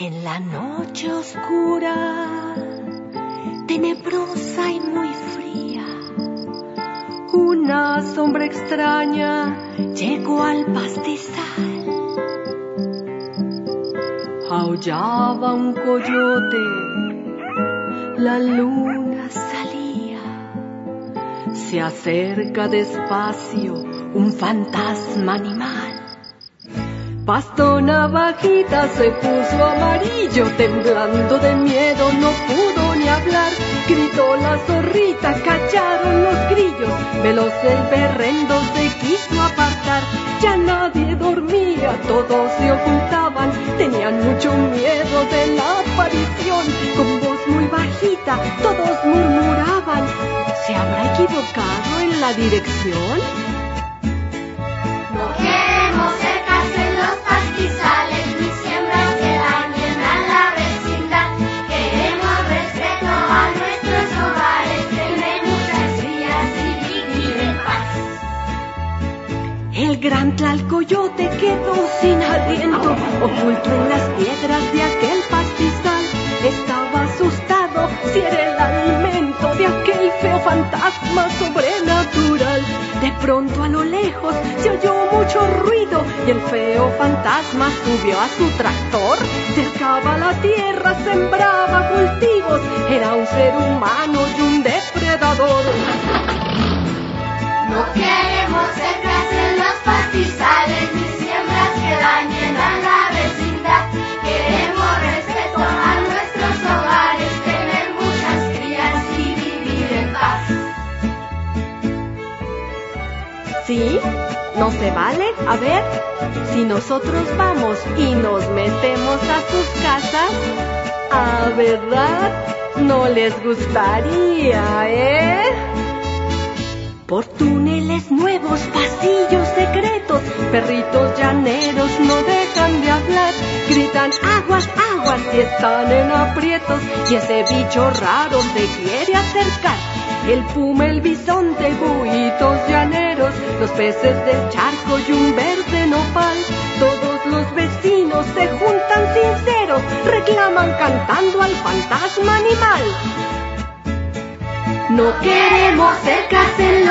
En la noche oscura, tenebrosa y muy fría, una sombra extraña llegó al pastizal. Aullaba un coyote, la luna salía, se acerca despacio un fantasma animal. Pasto navajita se puso amarillo, temblando de miedo, no pudo ni hablar. Gritó la zorrita, callaron los grillos, veloz el berrendo se quiso apartar. Ya nadie dormía, todos se ocultaban, tenían mucho miedo de la aparición. Con voz muy bajita, todos murmuraban, ¿se habrá equivocado en la dirección? Gran tlalcoyote quedó sin aliento, oculto en las piedras de aquel pastizal. Estaba asustado si era el alimento de aquel feo fantasma sobrenatural. De pronto a lo lejos se oyó mucho ruido y el feo fantasma subió a su tractor. Cercaba la tierra, sembraba cultivos, era un ser humano y un depredador. No queremos cercas ¿Sí? ¿No se vale? A ver, si nosotros vamos y nos metemos a sus casas, ¿a verdad? No les gustaría, ¿eh? Por túneles nuevos, pasillos secretos, perritos llaneros no dejan de hablar, gritan aguas, aguas y están en aprietos y ese bicho raro se quiere acercar. El puma, el bisonte, buitos llaneros, los peces del charco y un verde nopal. Todos los vecinos se juntan sinceros, reclaman cantando al fantasma animal. No queremos cercas en